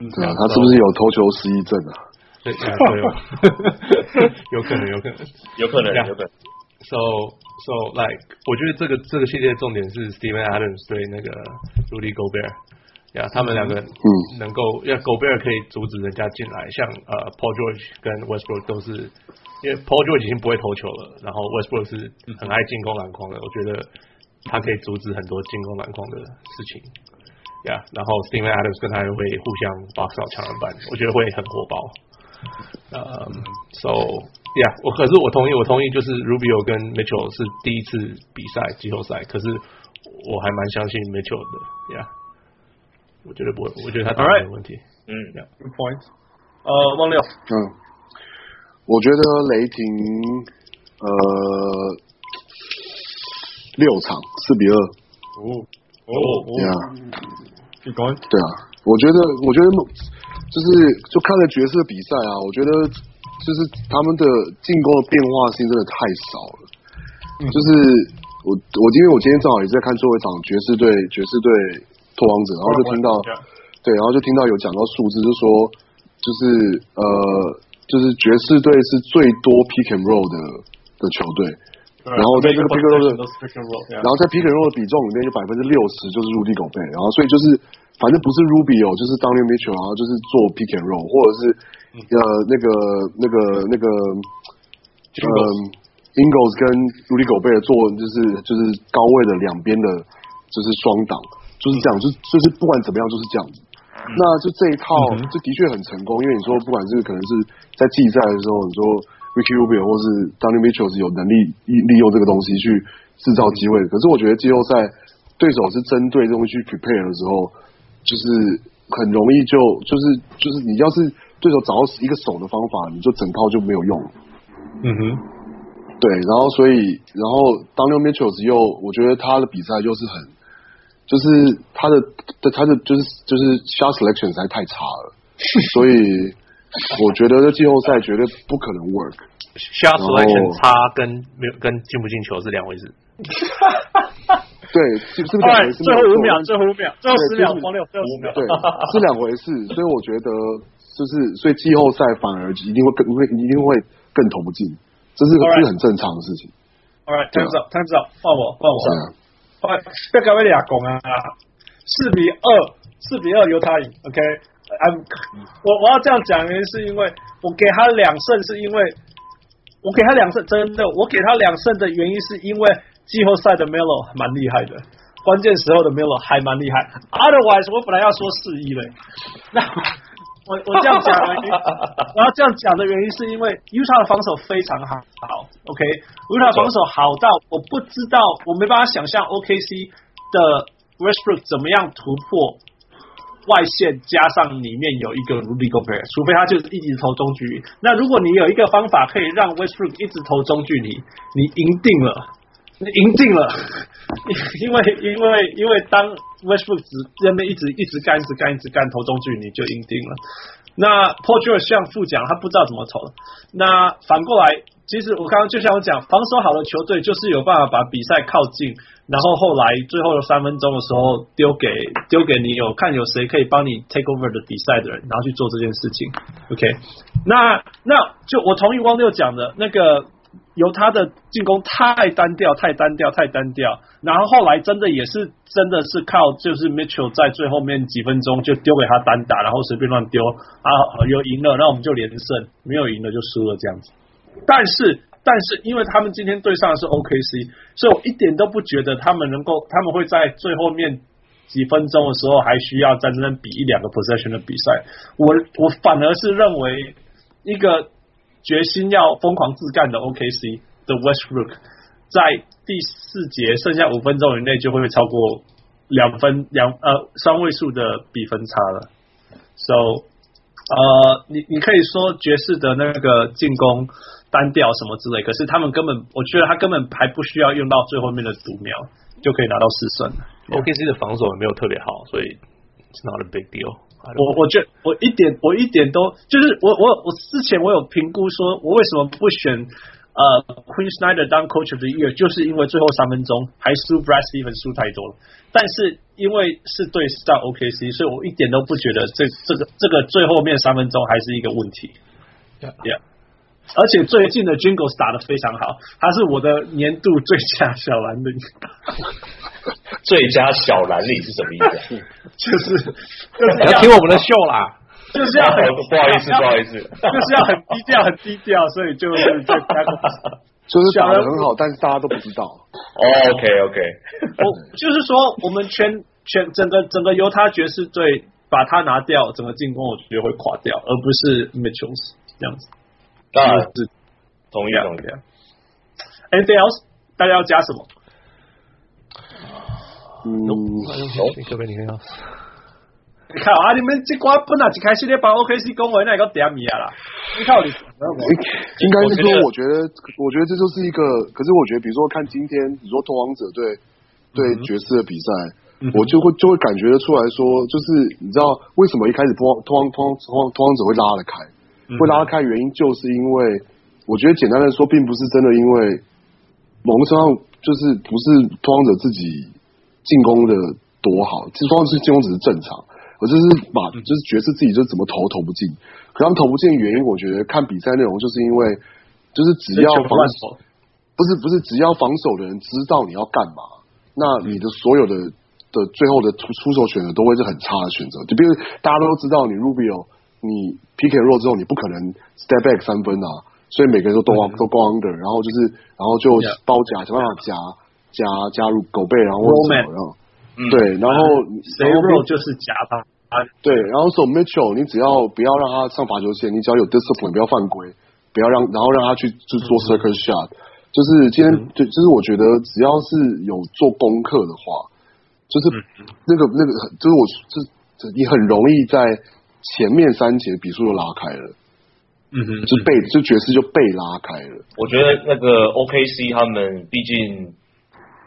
对啊，他是不是有投球失忆症啊？有可能，有可能，有可能，有可能。So, so like，我觉得这个这个系列重点是 Steven Adams 对那个 Rudy Gobert，呀，他们两个嗯能够，因为 Gobert 可以阻止人家进来，像呃 Paul George 跟 Westbrook 都是，因为 Paul George 已经不会投球了，然后 Westbrook 是很爱进攻篮筐的，我觉得他可以阻止很多进攻篮筐的事情，呀，然后 Steven Adams 跟他又会互相 box out 抢篮板，我觉得会很火爆。嗯、um,，so 呀，我可是我同意，我同意，就是 Rubio 跟 Mitchell 是第一次比赛季后赛，可是我还蛮相信 Mitchell 的，yeah，。我觉得不会，我觉得他当然没问题。嗯，Good point。呃，汪六，嗯，我觉得雷霆呃六场四比二。哦哦哦呀，你讲。对啊，我觉得，我觉得就是就看了爵士的比赛啊，我觉得。就是他们的进攻的变化性真的太少了，嗯、就是我我因为我今天正好也在看最后一场爵士队爵士队拓荒者，然后就听到对，然后就听到有讲到数字，就说就是呃就是爵士队是最多 pick and roll 的的球队，然后在这个 pick and roll 的，然后在 pick and roll 的比重里面有百分之六十就是入地狗贝，然后所以就是反正不是 ruby 哦就是 Donovan Mitchell，然后就是做 pick and roll 或者是。呃，那个、那个、那个，呃，Ingles 跟 Rudy Gobert 做就是就是高位的两边的，就是双挡，就是这样，就就是不管怎么样就是这样子。嗯、那就这一套，这的确很成功，因为你说不管是可能是在季赛的时候，你说 Ricky Rubio 或是 Donovan Mitchell 是有能力利利用这个东西去制造机会，嗯、可是我觉得季后赛对手是针对这东西去 prepare 的时候，就是很容易就就是就是你要是。对手找到一个手的方法，你就整套就没有用。嗯哼，对，然后所以，然后 Donovan Mitchell 又，我觉得他的比赛又是很，就是他的他的就是就是 shot selection 实在太差了，所以 <laughs> 我觉得这季后赛绝对不可能 work。shot selection 差跟没有跟进不进球是两回事。<laughs> 对，是不是两回事？最后五秒，最后五秒，最后十秒，光六，最后五秒，对，是两回事。所以我觉得。就是，所以季后赛反而一定会更会一定会更投不进，这是这是很正常的事情。All right，time out，time out，换我换我，换不要搞威利亚攻啊！四比二，四比二犹他赢。OK，I'm，我我要这样讲原因是因为我给他两胜，是因为我给他两胜，真的，我给他两胜的原因是因为季后赛的 Melo 蛮厉害的，关键时候的 Melo 还蛮厉害。Otherwise，我本来要说四一嘞，那。<laughs> 我我这样讲的原因，<laughs> 我要这样讲的原因是因为 Utah 的防守非常好，好，OK，Utah 防守好到我不知道，我没办法想象 OKC 的 Westbrook 怎么样突破外线，加上里面有一个 Rudy Gobert，除非他就是一直投中距离。那如果你有一个方法可以让 Westbrook 一直投中距离，你赢定了。你赢定了，<laughs> 因为因为因为当 Westbrook 只在那一直一直干一直干一直干投中距，你就赢定了。那 George 像副讲，他不知道怎么投。那反过来，其实我刚刚就像我讲，防守好的球队就是有办法把比赛靠近，然后后来最后的三分钟的时候丢给丢给你有看有谁可以帮你 take over 的比赛的人，然后去做这件事情。OK，那那就我同意汪六讲的那个。由他的进攻太单调，太单调，太单调，然后后来真的也是真的是靠就是 Mitchell 在最后面几分钟就丢给他单打，然后随便乱丢啊，有赢了，那我们就连胜；没有赢了就输了这样子。但是但是因为他们今天对上的是 OKC，所以我一点都不觉得他们能够，他们会在最后面几分钟的时候还需要在这边比一两个 possession 的比赛。我我反而是认为一个。决心要疯狂自干的 OKC 的 Westbrook，在第四节剩下五分钟以内就会超过两分两呃双位数的比分差了。So，呃，你你可以说爵士的那个进攻单调什么之类，可是他们根本，我觉得他根本还不需要用到最后面的读秒就可以拿到四胜。OKC 的防守也没有特别好，所以 It's not a big deal。我我觉得我一点我一点都就是我我我之前我有评估说，我为什么不选呃 Queen Snyder 当 Coach of the Year，就是因为最后三分钟还输 Brad Stevens 输太多了。但是因为是对上 OKC，所以我一点都不觉得这这个这个最后面三分钟还是一个问题。Yeah, yeah. 而且最近的 Jingles 打的非常好，他是我的年度最佳小蓝领。最佳小蓝领是什么意思？就是就是要听我们的秀啦，就是要很不好意思，不好意思，就是要很低调，很低调，所以就是最佳，就是打的很好，但是大家都不知道。OK OK，我就是说，我们全全整个整个犹他爵士队把他拿掉，整个进攻我觉得会垮掉，而不是 Mitchell 这样子。当然是。同意同意。Anything else？大家要加什么？嗯，这边你看，你看啊，你们这瓜本来一开始咧帮 OKC 恭维那个点米啊啦，你看你，应该是说，我觉得，我觉得这就是一个，可是我觉得，比如说看今天，你说拓王者对对爵士的比赛，嗯、我就会就会感觉得出来说，就是你知道为什么一开始拓拓荒拓荒拓荒者会拉得开，会拉开原因就是因为，我觉得简单的说，并不是真的因为某个程度上就是不是拓荒者自己。进攻的多好，其实双方是进攻只是正常，我就是把就是爵士自己就怎么投投不进，可他们投不进的原因，我觉得看比赛内容就是因为就是只要防守，不是不是只要防守的人知道你要干嘛，那你的所有的的最后的出出手选择都会是很差的选择，就比如大家都知道你 Rubio 你 and roll 之后你不可能 step back 三分啊，所以每个人都都都 go under，然后就是然后就包夹想办法夹。夹加入狗背，然后什么，然后对，然后谁弱就是夹他，对，然后说 Mitchell，你只要不要让他上罚球线，你只要有 discipline，不要犯规，不要让，然后让他去就做 circle shot，就是今天就就是我觉得只要是有做功课的话，就是那个那个就是我就你很容易在前面三节比数就拉开了，嗯哼，就被就爵士就被拉开了。我觉得那个 OKC 他们毕竟。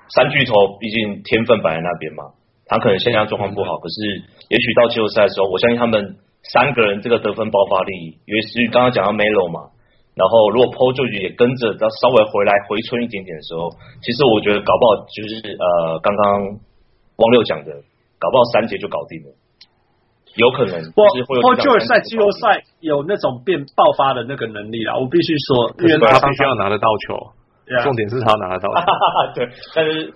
三巨头毕竟天分摆在那边嘛，他可能现在状况不好，可是也许到季后赛的时候，我相信他们三个人这个得分爆发力，因为是刚刚讲到 Melo 嘛，然后如果 Paul 也跟着要稍微回来回春一点点的时候，其实我觉得搞不好就是呃刚刚汪六讲的，搞不好三节就搞定了，有可能。Paul George 在季后赛有那种变爆发的那个能力啦，我必须说，因为他必须要拿得到球。Yeah. 重点是他拿得到，<laughs> 对。但是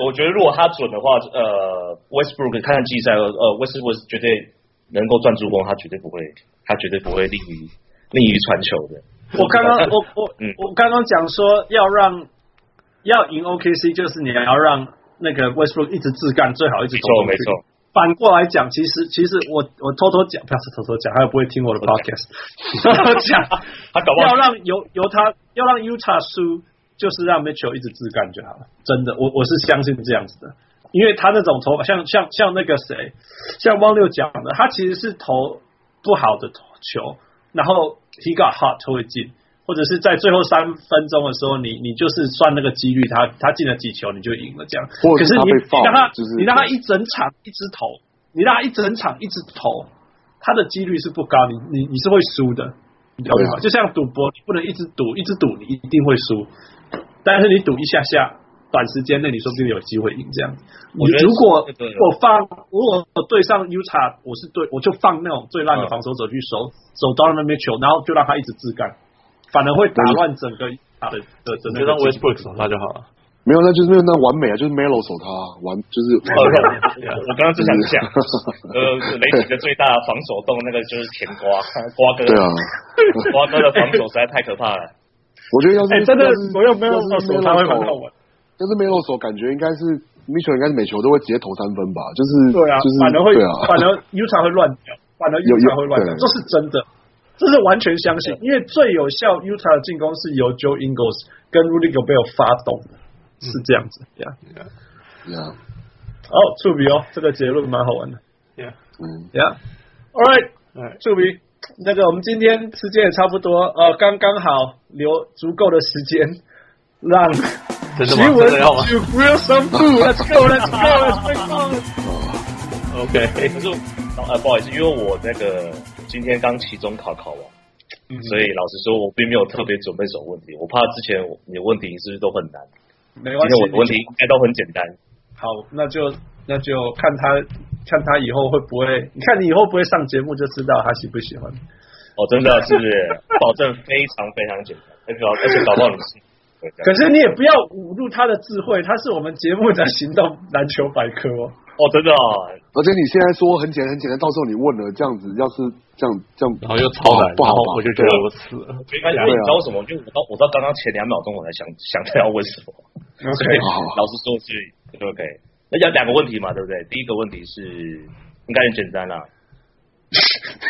我觉得如果他准的话，呃，Westbrook 看看季赛，呃，Westbrook 绝对能够赚助攻，他绝对不会，他绝对不会利于利于传球的。我刚刚 <laughs> 我我嗯，我刚刚讲说要让要赢 OKC，就是你要让那个 Westbrook 一直自干，最好一直走。没错没错。反过来讲，其实其实我我偷偷讲，不要是偷偷讲，他又不会听我的 podcast。偷偷讲，<laughs> 他搞不好要让由由他要让 Utah 输。就是让 Mitchell 一直自干就好了，真的，我我是相信这样子的，因为他那种投法，像像像那个谁，像汪六讲的，他其实是投不好的球，然后 he got hot 就会进，或者是在最后三分钟的时候，你你就是算那个几率，他他进了几球你就赢了这样。可是你你让他你让他一整场一直投，你让他一整场一直投，他的几率是不高，你你你是会输的，你了解吗？就像赌博，你不能一直赌一直赌，你一定会输。但是你赌一下下，短时间内你说不定有机会赢这样。我如果我放，如果我对上 Utah，我是对，我就放那种最烂的防守者去守守 Donovan Mitchell，然后就让他一直自干，反而会打乱整个他的的整个。就让 Westbrook 守他就好了。没有，那就是没有那完美啊，就是 Melo 守他完，就是。<laughs> 我刚刚就想讲，<laughs> 呃，雷霆的最大防守洞那个就是甜瓜瓜哥。对啊，<laughs> 瓜哥的防守实在太可怕了。我觉得要是、欸、真的我又没有手，他会很好玩。但是没有手，感觉应该是 Mitchell 应该是每球都会直接投三分吧？就是对啊，就是反而会，啊，反而 Utah 会乱掉，反而 Utah 会乱掉，这是真的，这是完全相信，因为最有效 Utah 的进攻是由 Joe Ingles 跟 Rudy Gobert 发动的，是这样子。呀呀呀！哦，触笔哦，这个结论蛮好玩的。Yeah，嗯，Yeah，All right，哎，触笔。那个，我们今天时间也差不多，呃，刚刚好留足够的时间让奇文去 grill some food，Let's go，Let's go，Let's go。OK，<laughs> 可是呃，不好意思，因为我那个今天刚期中考考完，嗯、所以老实说，我并没有特别准备什么问题，我怕之前你的问题是不是都很难？没关系，今天我的问题应该都很简单。好，那就那就看他看他以后会不会，你看你以后不会上节目就知道他喜不喜欢。哦，真的是，是保证非常非常简单，而且而且搞不好你是。<laughs> 可是你也不要侮辱他的智慧，他是我们节目的行动篮球百科哦。哦，真的啊！而且你现在说很简单很简单，到时候你问了这样子，要是这样这样，然后又超难，不好，我就觉得我死了。没关系，你知道为什么？就我到我到刚刚前两秒钟，我才想想他要问什么。OK，老实说是 OK。那讲两个问题嘛，对不对？第一个问题是应该很简单啦。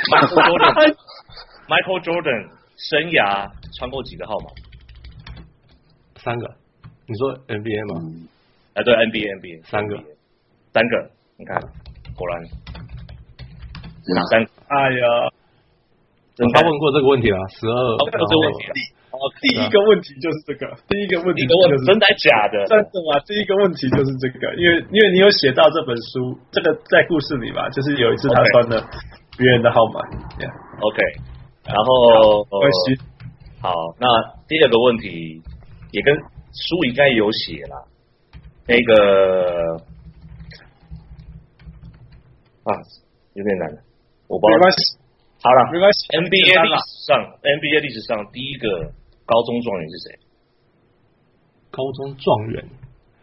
Michael <laughs> Jordan，Michael Jordan 生涯穿过几个号码？三个。你说 NBA 吗？哎、嗯，对，NBA NBA 三个，三个，你看，果然，两三，哎呀，他问过这个问题了，十二，这个问题，哦，第一个问题就是这个，第一个问题，真的假的？真的吗？第一个问题就是这个，因为因为你有写到这本书，这个在故事里吧，就是有一次他穿了别人的号码，OK，然后关系，好，那第二个问题也跟。书应该有写了，那个啊，有点难了，我不知道。没关系，好了，没关系。NBA 历史上，NBA 历史上第一个高中状元是谁？高中状元，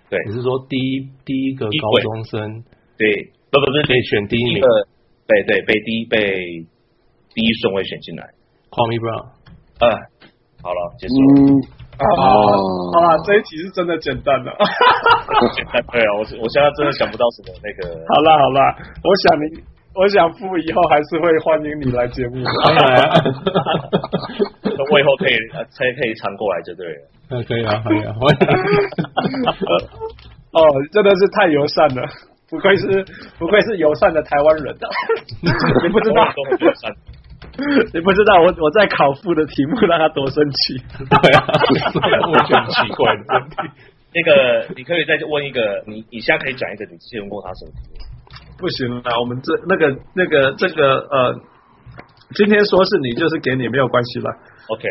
对，你是说第一第一个高中生？对，不不不是可以选第一名，对对，被第一被第一顺位选进来。Call me Brown，嗯，好了，结束。嗯哦，啊，这一题是真的简单的，<laughs> 简单对啊，我我现在真的想不到什么那个。<laughs> 好啦好啦，我想你，我想父以后还是会欢迎你来节目的。<laughs> 我以后可以才可以常过来就对了。嗯，可以啊，可以啊。哦，真的是太友善了，不愧是不愧是友善的台湾人，你不知道。<laughs> 你不知道我我在考副的题目让他多生气，<laughs> 对啊，我觉得很奇怪的问题。<laughs> 那个你可以再问一个，你你现在可以讲一个你之前问过他什么题目？不行了，我们这那个那个这个呃，今天说是你就是给你没有关系了。OK，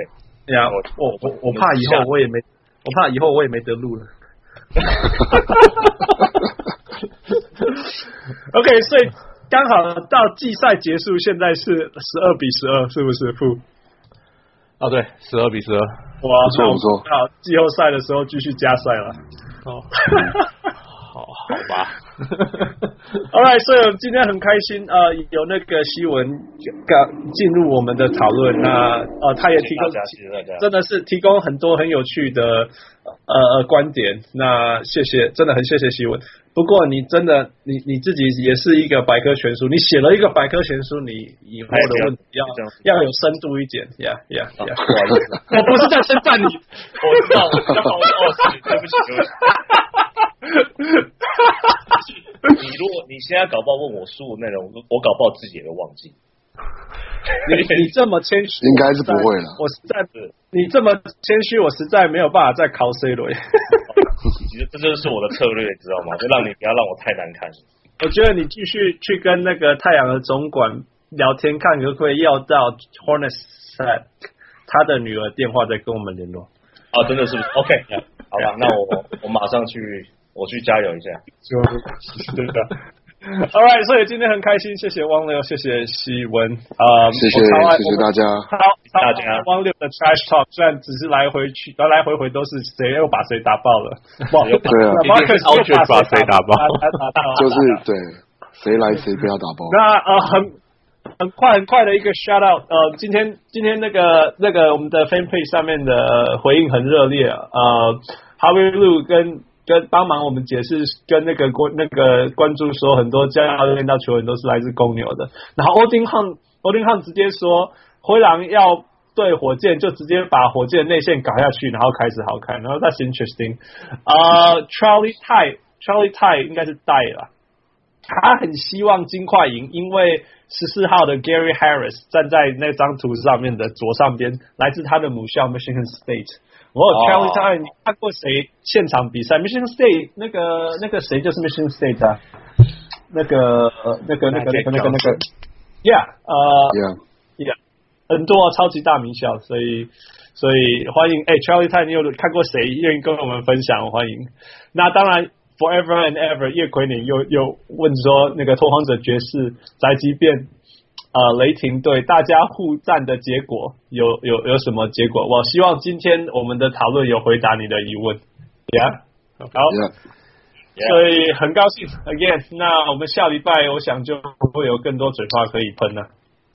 呀，我我我我怕以后我也没，我怕以后我也没得录了。OK，所以。刚好到季赛结束，现在是十二比十二，是不是？负啊，对，十二比十二。哇，不错不错。好，季后赛的时候继续加赛了。哦，好，<laughs> 好吧。<laughs> Alright，所以我们今天很开心啊、呃，有那个希文刚进入我们的讨论，那呃，他也提供，真的是提供很多很有趣的呃呃观点。那谢谢，真的很谢谢希文。不过你真的，你你自己也是一个百科全书，你写了一个百科全书，你以后的问题要要有深度一点，呀呀呀！不好意思，我不是在称赞你，我知道，我知道，我知道，对不起，对不起。你如果你现在搞不好问我书的内容，我搞不好自己也会忘记。你你这么谦虚，应该是不会了。我实在是你这么谦虚，我实在没有办法再考 C 了。这就是我的策略，你知道吗？就让你不要让我太难看。我觉得你继续去跟那个太阳的总管聊天，看可不可以要到 Hornets 他的女儿电话，再跟我们联络。啊，真的是不是？OK，好吧，那我我马上去，我去加油一下。就对的。<laughs> All right，所以今天很开心，谢谢汪六，谢谢希文啊，谢谢谢谢大家，好，大家。汪六的 Trash Talk 虽然只是来回去，来来回回都是谁又把谁打爆了，<laughs> 对啊，马克斯又把谁打爆，就是对，谁来谁不要打爆。那呃很很快很快的一个 shout out，呃，今天今天那个那个我们的 Fan Page 上面的回应很热烈，呃，Harvey Lu 跟。跟帮忙我们解释，跟那个关那个关注说，很多教练到球员都是来自公牛的。然后欧丁汉欧丁汉直接说，灰狼要对火箭，就直接把火箭内线搞下去，然后开始好看。然后 That's interesting。啊，Charlie Tai Charlie Tai 应该是带了，他很希望金块赢，因为十四号的 Gary Harris 站在那张图上面的左上边，来自他的母校 Michigan State。我 Charlie Time，你看过谁现场比赛？Michigan State 那个那个谁就是 Michigan State 啊，那个那个那个那个那个那个，Yeah，呃，Yeah，Yeah，很多啊，超级大名校，所以所以欢迎哎，Charlie Time，你有看过谁愿意跟我们分享？欢迎。那当然，Forever and Ever，叶奎宁又又问说那个拓荒者爵士宅急便。呃，雷霆队大家互战的结果有有有什么结果？我希望今天我们的讨论有回答你的疑问。Yeah，好，yeah. Yeah. 所以很高兴。Again，那我们下礼拜我想就会有更多嘴炮可以喷了。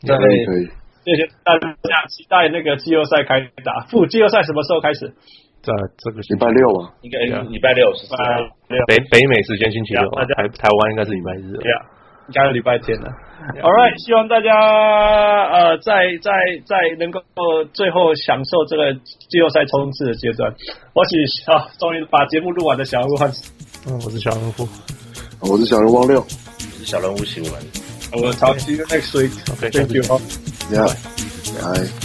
可以可以，谢谢大家期待那个季后赛开打。副季后赛什么时候开始？在这个礼拜六啊，应该礼拜六是吧？北北美时间星期六，台台湾应该是礼拜日。Yeah. 应该是礼拜天了。<laughs> All right，希望大家呃在在在能够最后享受这个季后赛冲刺的阶段。我是啊，终于把节目录完的小人物。嗯，我是小人物，我是小人物汪六，我是小人物新闻。我超期 next week。OK，thank you。Yeah，拜。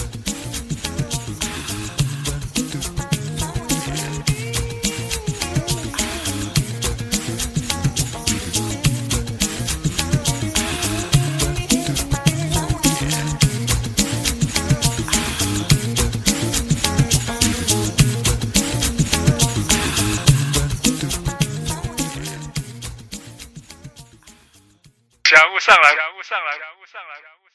上来感悟上来感悟上来感悟